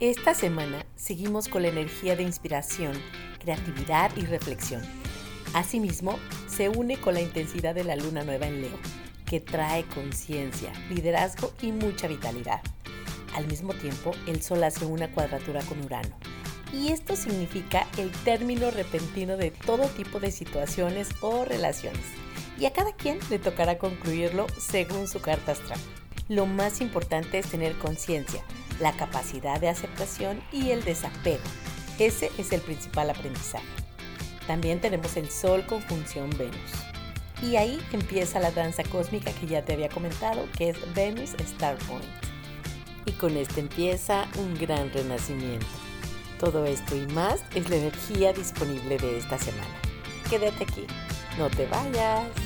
Esta semana seguimos con la energía de inspiración, creatividad y reflexión. Asimismo, se une con la intensidad de la luna nueva en Leo, que trae conciencia, liderazgo y mucha vitalidad. Al mismo tiempo, el Sol hace una cuadratura con Urano. Y esto significa el término repentino de todo tipo de situaciones o relaciones. Y a cada quien le tocará concluirlo según su carta astral. Lo más importante es tener conciencia, la capacidad de aceptación y el desapego. Ese es el principal aprendizaje. También tenemos el Sol con función Venus. Y ahí empieza la danza cósmica que ya te había comentado, que es Venus Star Point. Y con este empieza un gran renacimiento. Todo esto y más es la energía disponible de esta semana. Quédate aquí, no te vayas.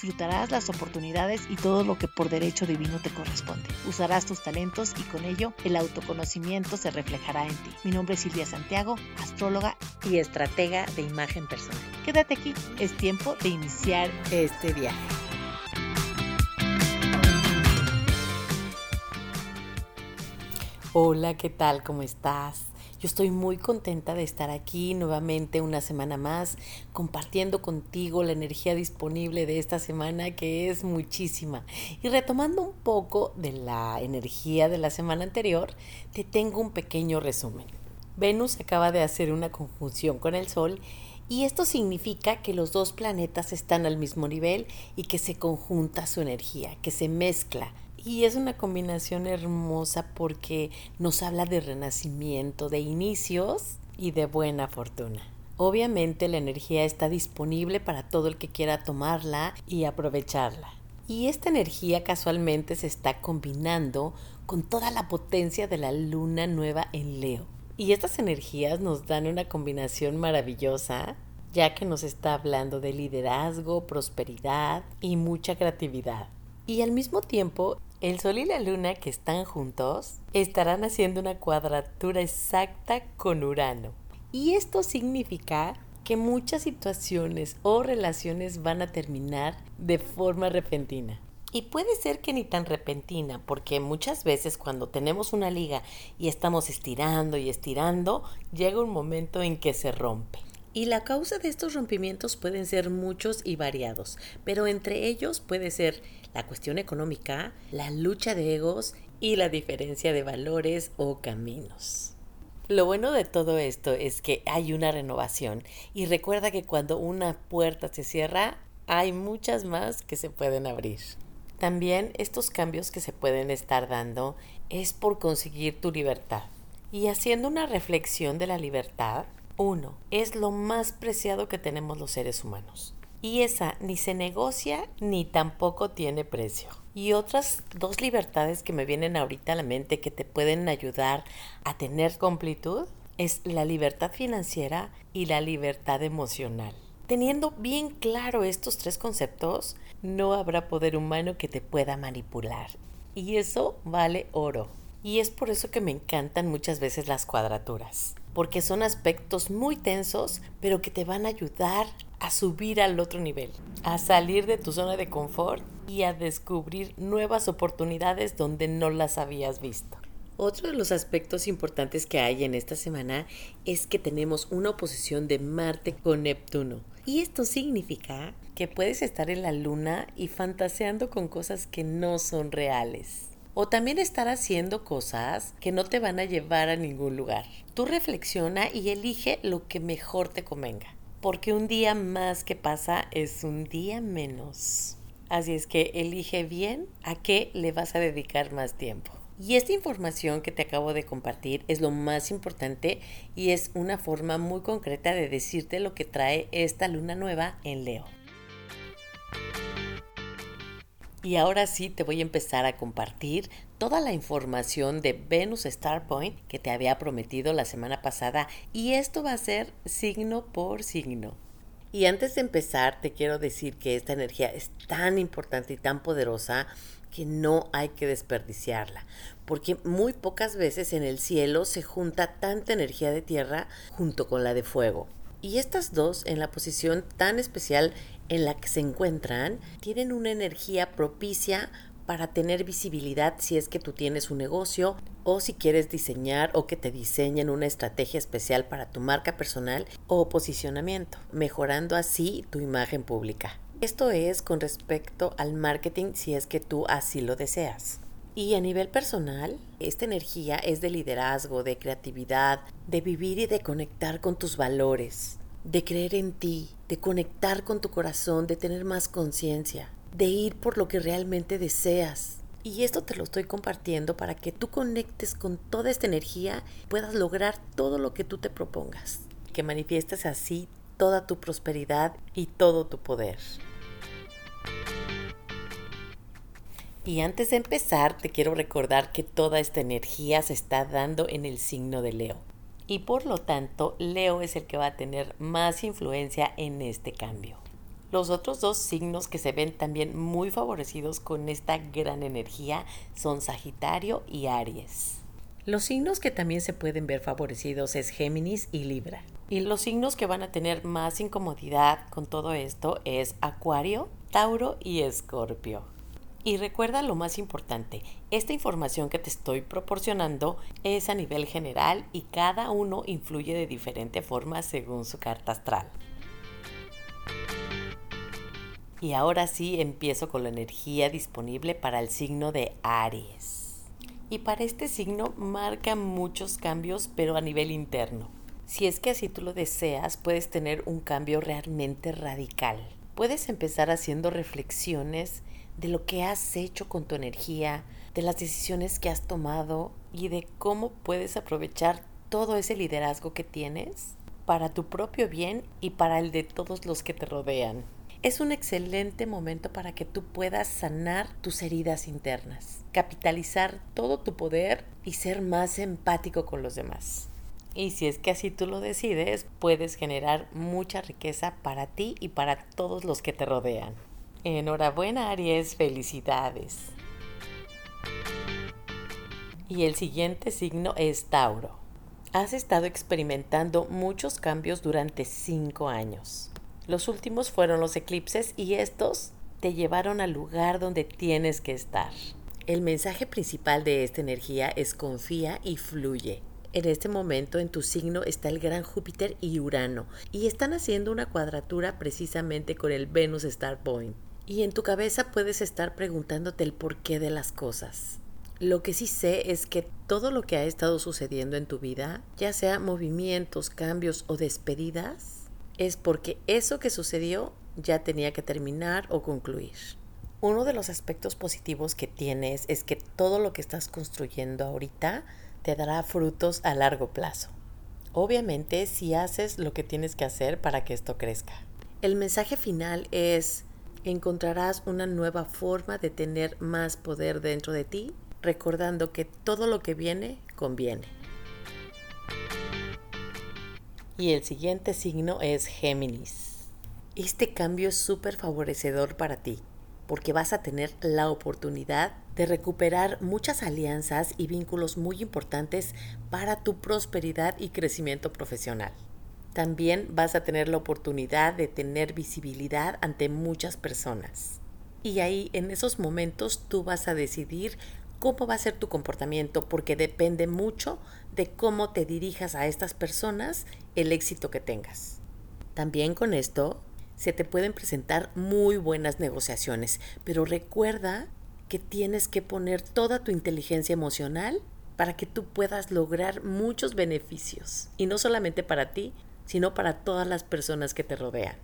Disfrutarás las oportunidades y todo lo que por derecho divino te corresponde. Usarás tus talentos y con ello el autoconocimiento se reflejará en ti. Mi nombre es Silvia Santiago, astróloga y estratega de imagen personal. Quédate aquí, es tiempo de iniciar este viaje. Hola, ¿qué tal? ¿Cómo estás? Yo estoy muy contenta de estar aquí nuevamente una semana más compartiendo contigo la energía disponible de esta semana que es muchísima. Y retomando un poco de la energía de la semana anterior, te tengo un pequeño resumen. Venus acaba de hacer una conjunción con el Sol y esto significa que los dos planetas están al mismo nivel y que se conjunta su energía, que se mezcla y es una combinación hermosa porque nos habla de renacimiento, de inicios y de buena fortuna. Obviamente la energía está disponible para todo el que quiera tomarla y aprovecharla. Y esta energía casualmente se está combinando con toda la potencia de la luna nueva en Leo. Y estas energías nos dan una combinación maravillosa, ya que nos está hablando de liderazgo, prosperidad y mucha creatividad. Y al mismo tiempo el Sol y la Luna que están juntos estarán haciendo una cuadratura exacta con Urano. Y esto significa que muchas situaciones o relaciones van a terminar de forma repentina. Y puede ser que ni tan repentina, porque muchas veces cuando tenemos una liga y estamos estirando y estirando, llega un momento en que se rompe. Y la causa de estos rompimientos pueden ser muchos y variados, pero entre ellos puede ser la cuestión económica, la lucha de egos y la diferencia de valores o caminos. Lo bueno de todo esto es que hay una renovación y recuerda que cuando una puerta se cierra, hay muchas más que se pueden abrir. También estos cambios que se pueden estar dando es por conseguir tu libertad. Y haciendo una reflexión de la libertad, uno, es lo más preciado que tenemos los seres humanos y esa ni se negocia ni tampoco tiene precio. Y otras dos libertades que me vienen ahorita a la mente que te pueden ayudar a tener completud es la libertad financiera y la libertad emocional. Teniendo bien claro estos tres conceptos, no habrá poder humano que te pueda manipular. Y eso vale oro. Y es por eso que me encantan muchas veces las cuadraturas, porque son aspectos muy tensos, pero que te van a ayudar a subir al otro nivel, a salir de tu zona de confort y a descubrir nuevas oportunidades donde no las habías visto. Otro de los aspectos importantes que hay en esta semana es que tenemos una oposición de Marte con Neptuno. Y esto significa que puedes estar en la luna y fantaseando con cosas que no son reales o también estar haciendo cosas que no te van a llevar a ningún lugar. Tú reflexiona y elige lo que mejor te convenga, porque un día más que pasa es un día menos. Así es que elige bien a qué le vas a dedicar más tiempo. Y esta información que te acabo de compartir es lo más importante y es una forma muy concreta de decirte lo que trae esta luna nueva en Leo. Y ahora sí te voy a empezar a compartir toda la información de Venus Star Point que te había prometido la semana pasada y esto va a ser signo por signo. Y antes de empezar te quiero decir que esta energía es tan importante y tan poderosa que no hay que desperdiciarla, porque muy pocas veces en el cielo se junta tanta energía de tierra junto con la de fuego. Y estas dos, en la posición tan especial en la que se encuentran, tienen una energía propicia para tener visibilidad si es que tú tienes un negocio o si quieres diseñar o que te diseñen una estrategia especial para tu marca personal o posicionamiento, mejorando así tu imagen pública. Esto es con respecto al marketing si es que tú así lo deseas. Y a nivel personal, esta energía es de liderazgo, de creatividad, de vivir y de conectar con tus valores, de creer en ti, de conectar con tu corazón, de tener más conciencia, de ir por lo que realmente deseas. Y esto te lo estoy compartiendo para que tú conectes con toda esta energía puedas lograr todo lo que tú te propongas. Que manifiestes así toda tu prosperidad y todo tu poder. Y antes de empezar, te quiero recordar que toda esta energía se está dando en el signo de Leo. Y por lo tanto, Leo es el que va a tener más influencia en este cambio. Los otros dos signos que se ven también muy favorecidos con esta gran energía son Sagitario y Aries. Los signos que también se pueden ver favorecidos es Géminis y Libra. Y los signos que van a tener más incomodidad con todo esto es Acuario, Tauro y Escorpio. Y recuerda lo más importante, esta información que te estoy proporcionando es a nivel general y cada uno influye de diferente forma según su carta astral. Y ahora sí empiezo con la energía disponible para el signo de Aries. Y para este signo marca muchos cambios, pero a nivel interno. Si es que así tú lo deseas, puedes tener un cambio realmente radical. Puedes empezar haciendo reflexiones de lo que has hecho con tu energía, de las decisiones que has tomado y de cómo puedes aprovechar todo ese liderazgo que tienes para tu propio bien y para el de todos los que te rodean. Es un excelente momento para que tú puedas sanar tus heridas internas, capitalizar todo tu poder y ser más empático con los demás. Y si es que así tú lo decides, puedes generar mucha riqueza para ti y para todos los que te rodean. Enhorabuena Aries, felicidades. Y el siguiente signo es Tauro. Has estado experimentando muchos cambios durante cinco años. Los últimos fueron los eclipses y estos te llevaron al lugar donde tienes que estar. El mensaje principal de esta energía es confía y fluye. En este momento en tu signo está el gran Júpiter y Urano y están haciendo una cuadratura precisamente con el Venus Star Point. Y en tu cabeza puedes estar preguntándote el porqué de las cosas. Lo que sí sé es que todo lo que ha estado sucediendo en tu vida, ya sea movimientos, cambios o despedidas, es porque eso que sucedió ya tenía que terminar o concluir. Uno de los aspectos positivos que tienes es que todo lo que estás construyendo ahorita te dará frutos a largo plazo. Obviamente si haces lo que tienes que hacer para que esto crezca. El mensaje final es encontrarás una nueva forma de tener más poder dentro de ti, recordando que todo lo que viene conviene. Y el siguiente signo es Géminis. Este cambio es súper favorecedor para ti, porque vas a tener la oportunidad de recuperar muchas alianzas y vínculos muy importantes para tu prosperidad y crecimiento profesional también vas a tener la oportunidad de tener visibilidad ante muchas personas. Y ahí en esos momentos tú vas a decidir cómo va a ser tu comportamiento porque depende mucho de cómo te dirijas a estas personas el éxito que tengas. También con esto se te pueden presentar muy buenas negociaciones, pero recuerda que tienes que poner toda tu inteligencia emocional para que tú puedas lograr muchos beneficios. Y no solamente para ti, sino para todas las personas que te rodean.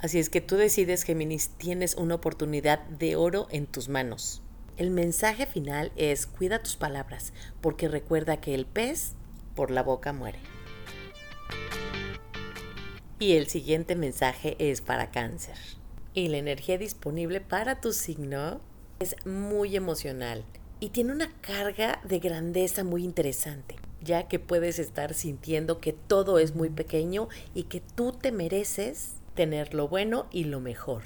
Así es que tú decides, Géminis, tienes una oportunidad de oro en tus manos. El mensaje final es cuida tus palabras, porque recuerda que el pez por la boca muere. Y el siguiente mensaje es para cáncer. Y la energía disponible para tu signo Es muy emocional y tiene una carga de grandeza muy interesante, ya que puedes estar sintiendo que todo es muy pequeño y que tú te mereces tener lo bueno y lo mejor.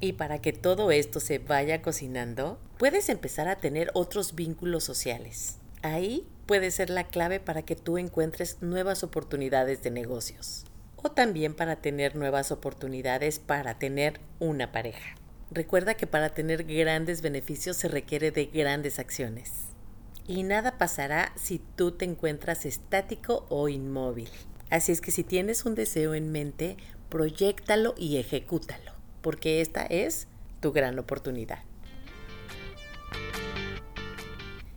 Y para que todo esto se vaya cocinando, puedes empezar a tener otros vínculos sociales. Ahí puede ser la clave para que tú encuentres nuevas oportunidades de negocios. O también para tener nuevas oportunidades para tener una pareja. Recuerda que para tener grandes beneficios se requiere de grandes acciones. Y nada pasará si tú te encuentras estático o inmóvil. Así es que si tienes un deseo en mente, proyectalo y ejecútalo porque esta es tu gran oportunidad.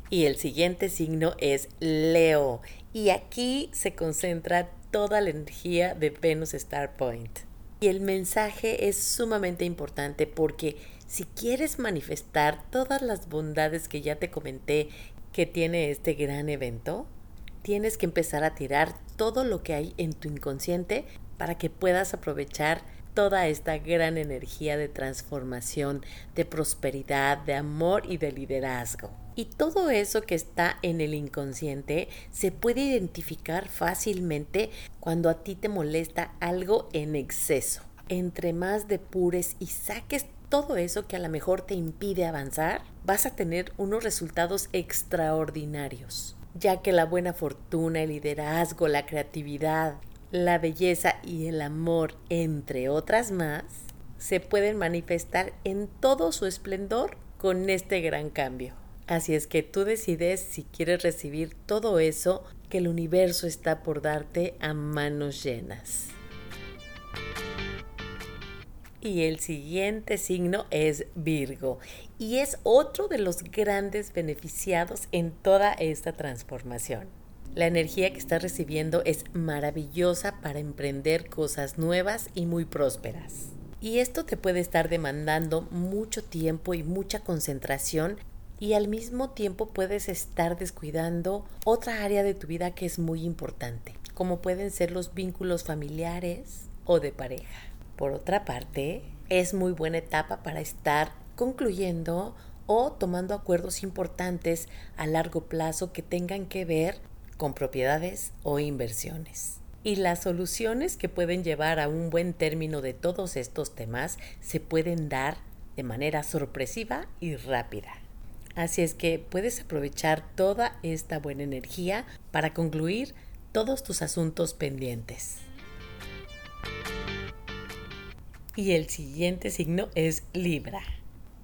Y el siguiente signo es Leo. Y aquí se concentra toda la energía de Venus Star Point. Y el mensaje es sumamente importante porque si quieres manifestar todas las bondades que ya te comenté que tiene este gran evento, tienes que empezar a tirar todo lo que hay en tu inconsciente para que puedas aprovechar toda esta gran energía de transformación, de prosperidad, de amor y de liderazgo. Y todo eso que está en el inconsciente se puede identificar fácilmente cuando a ti te molesta algo en exceso. Entre más depures y saques todo eso que a lo mejor te impide avanzar, vas a tener unos resultados extraordinarios, ya que la buena fortuna, el liderazgo, la creatividad, la belleza y el amor, entre otras más, se pueden manifestar en todo su esplendor con este gran cambio. Así es que tú decides si quieres recibir todo eso que el universo está por darte a manos llenas. Y el siguiente signo es Virgo y es otro de los grandes beneficiados en toda esta transformación. La energía que estás recibiendo es maravillosa para emprender cosas nuevas y muy prósperas. Y esto te puede estar demandando mucho tiempo y mucha concentración y al mismo tiempo puedes estar descuidando otra área de tu vida que es muy importante, como pueden ser los vínculos familiares o de pareja. Por otra parte, es muy buena etapa para estar concluyendo o tomando acuerdos importantes a largo plazo que tengan que ver con propiedades o inversiones. Y las soluciones que pueden llevar a un buen término de todos estos temas se pueden dar de manera sorpresiva y rápida. Así es que puedes aprovechar toda esta buena energía para concluir todos tus asuntos pendientes. Y el siguiente signo es Libra.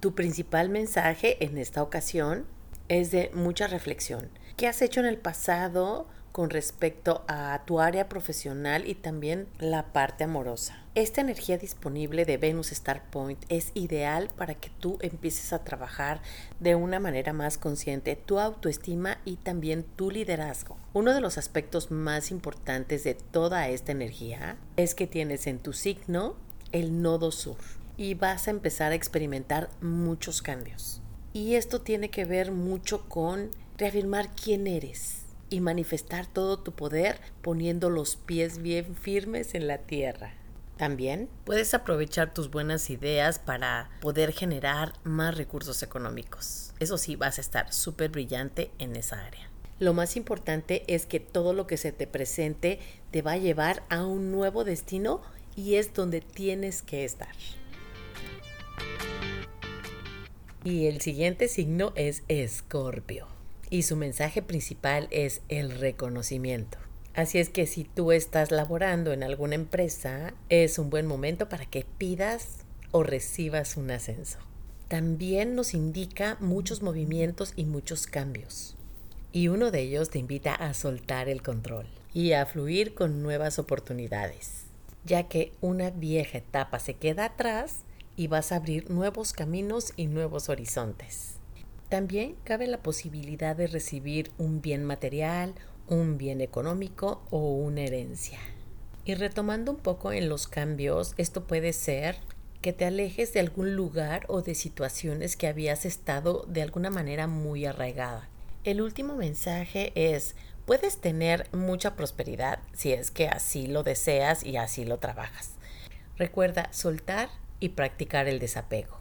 Tu principal mensaje en esta ocasión es de mucha reflexión ¿Qué has hecho en el pasado con respecto a tu área profesional y también la parte amorosa? Esta energía disponible de Venus Star Point es ideal para que tú empieces a trabajar de una manera más consciente tu autoestima y también tu liderazgo. Uno de los aspectos más importantes de toda esta energía es que tienes en tu signo el nodo sur y vas a empezar a experimentar muchos cambios. Y esto tiene que ver mucho con reafirmar quién eres y manifestar todo tu poder poniendo los pies bien firmes en la tierra. También puedes aprovechar tus buenas ideas para poder generar más recursos económicos. Eso sí, vas a estar súper brillante en esa área. Lo más importante es que todo lo que se te presente te va a llevar a un nuevo destino y es donde tienes que estar. Y el siguiente signo es Escorpio y su mensaje principal es el reconocimiento. Así es que si tú estás laborando en alguna empresa, es un buen momento para que pidas o recibas un ascenso. También nos indica muchos movimientos y muchos cambios. Y uno de ellos te invita a soltar el control y a fluir con nuevas oportunidades, ya que una vieja etapa se queda atrás y vas a abrir nuevos caminos y nuevos horizontes. También cabe la posibilidad de recibir un bien material, un bien económico o una herencia. Y retomando un poco en los cambios, esto puede ser que te alejes de algún lugar o de situaciones que habías estado de alguna manera muy arraigada. El último mensaje es, puedes tener mucha prosperidad si es que así lo deseas y así lo trabajas. Recuerda soltar y practicar el desapego.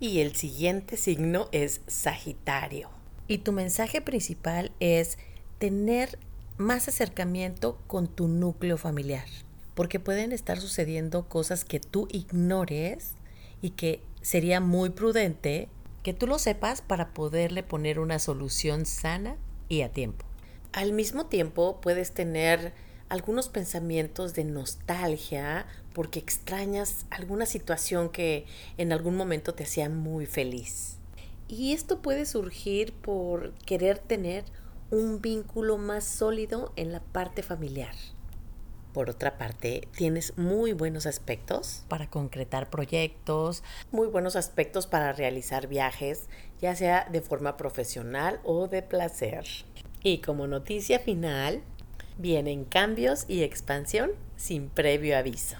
Y el siguiente signo es Sagitario. Y tu mensaje principal es tener más acercamiento con tu núcleo familiar. Porque pueden estar sucediendo cosas que tú ignores y que sería muy prudente que tú lo sepas para poderle poner una solución sana y a tiempo. Al mismo tiempo puedes tener algunos pensamientos de nostalgia porque extrañas alguna situación que en algún momento te hacía muy feliz. Y esto puede surgir por querer tener un vínculo más sólido en la parte familiar. Por otra parte, tienes muy buenos aspectos para concretar proyectos, muy buenos aspectos para realizar viajes, ya sea de forma profesional o de placer. Y como noticia final, vienen cambios y expansión sin previo aviso.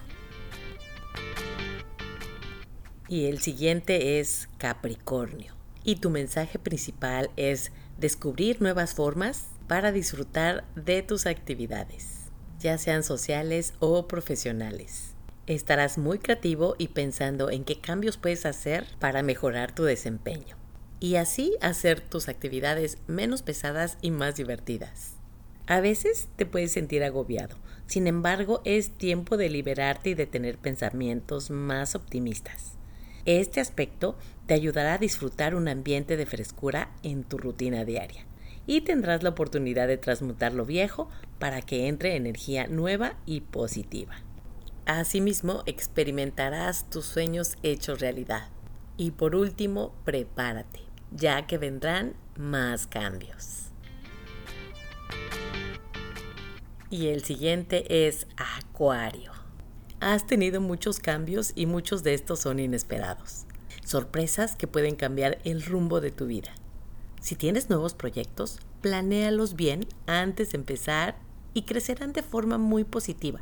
Y el siguiente es Capricornio. Y tu mensaje principal es descubrir nuevas formas para disfrutar de tus actividades ya sean sociales o profesionales. Estarás muy creativo y pensando en qué cambios puedes hacer para mejorar tu desempeño y así hacer tus actividades menos pesadas y más divertidas. A veces te puedes sentir agobiado, sin embargo es tiempo de liberarte y de tener pensamientos más optimistas. Este aspecto te ayudará a disfrutar un ambiente de frescura en tu rutina diaria y tendrás la oportunidad de transmutar lo viejo para que entre energía nueva y positiva. Asimismo, experimentarás tus sueños hechos realidad. Y por último, prepárate, ya que vendrán más cambios. Y el siguiente es Acuario. Has tenido muchos cambios y muchos de estos son inesperados. Sorpresas que pueden cambiar el rumbo de tu vida. Si tienes nuevos proyectos, planéalos bien antes de empezar y crecerán de forma muy positiva.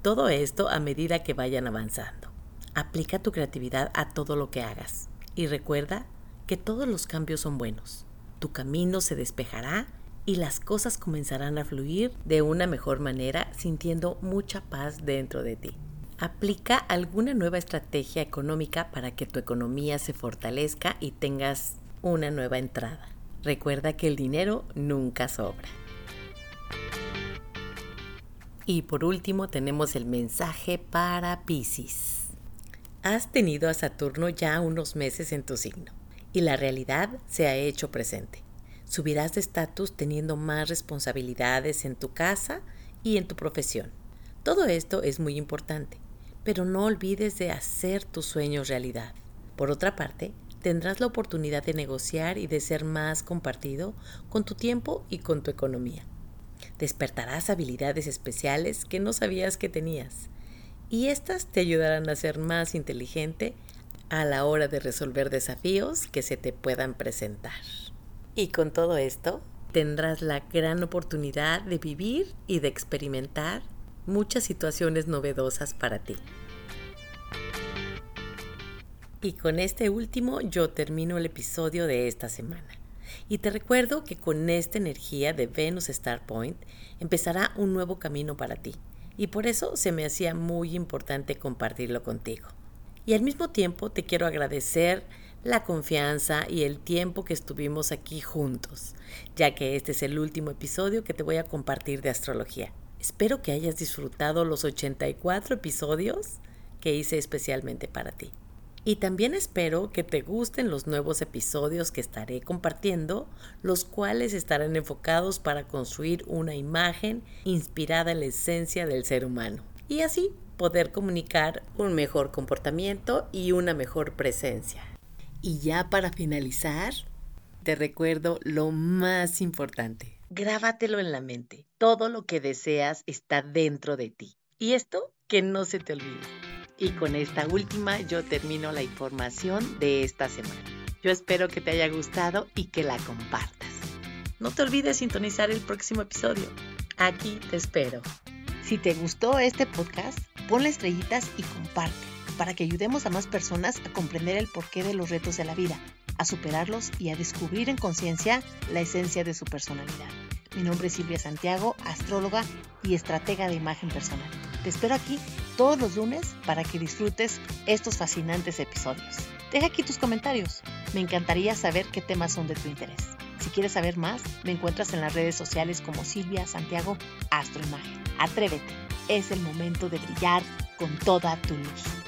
Todo esto a medida que vayan avanzando. Aplica tu creatividad a todo lo que hagas y recuerda que todos los cambios son buenos. Tu camino se despejará y las cosas comenzarán a fluir de una mejor manera sintiendo mucha paz dentro de ti. Aplica alguna nueva estrategia económica para que tu economía se fortalezca y tengas una nueva entrada. Recuerda que el dinero nunca sobra. Y por último tenemos el mensaje para Pisces. Has tenido a Saturno ya unos meses en tu signo y la realidad se ha hecho presente. Subirás de estatus teniendo más responsabilidades en tu casa y en tu profesión. Todo esto es muy importante, pero no olvides de hacer tus sueños realidad. Por otra parte, tendrás la oportunidad de negociar y de ser más compartido con tu tiempo y con tu economía. Despertarás habilidades especiales que no sabías que tenías y estas te ayudarán a ser más inteligente a la hora de resolver desafíos que se te puedan presentar. Y con todo esto, tendrás la gran oportunidad de vivir y de experimentar muchas situaciones novedosas para ti. Y con este último yo termino el episodio de esta semana. Y te recuerdo que con esta energía de Venus Star Point empezará un nuevo camino para ti. Y por eso se me hacía muy importante compartirlo contigo. Y al mismo tiempo te quiero agradecer la confianza y el tiempo que estuvimos aquí juntos, ya que este es el último episodio que te voy a compartir de astrología. Espero que hayas disfrutado los 84 episodios que hice especialmente para ti. Y también espero que te gusten los nuevos episodios que estaré compartiendo, los cuales estarán enfocados para construir una imagen inspirada en la esencia del ser humano. Y así poder comunicar un mejor comportamiento y una mejor presencia. Y ya para finalizar, te recuerdo lo más importante. Grábatelo en la mente. Todo lo que deseas está dentro de ti. Y esto que no se te olvide. Y con esta última yo termino la información de esta semana. Yo espero que te haya gustado y que la compartas. No te olvides sintonizar el próximo episodio. Aquí te espero. Si te gustó este podcast, ponle estrellitas y comparte para que ayudemos a más personas a comprender el porqué de los retos de la vida, a superarlos y a descubrir en conciencia la esencia de su personalidad. Mi nombre es Silvia Santiago, astróloga y estratega de imagen personal. Te espero aquí todos los lunes para que disfrutes estos fascinantes episodios. Deja aquí tus comentarios. Me encantaría saber qué temas son de tu interés. Si quieres saber más, me encuentras en las redes sociales como Silvia Santiago Astroimagen. Atrévete, es el momento de brillar con toda tu luz.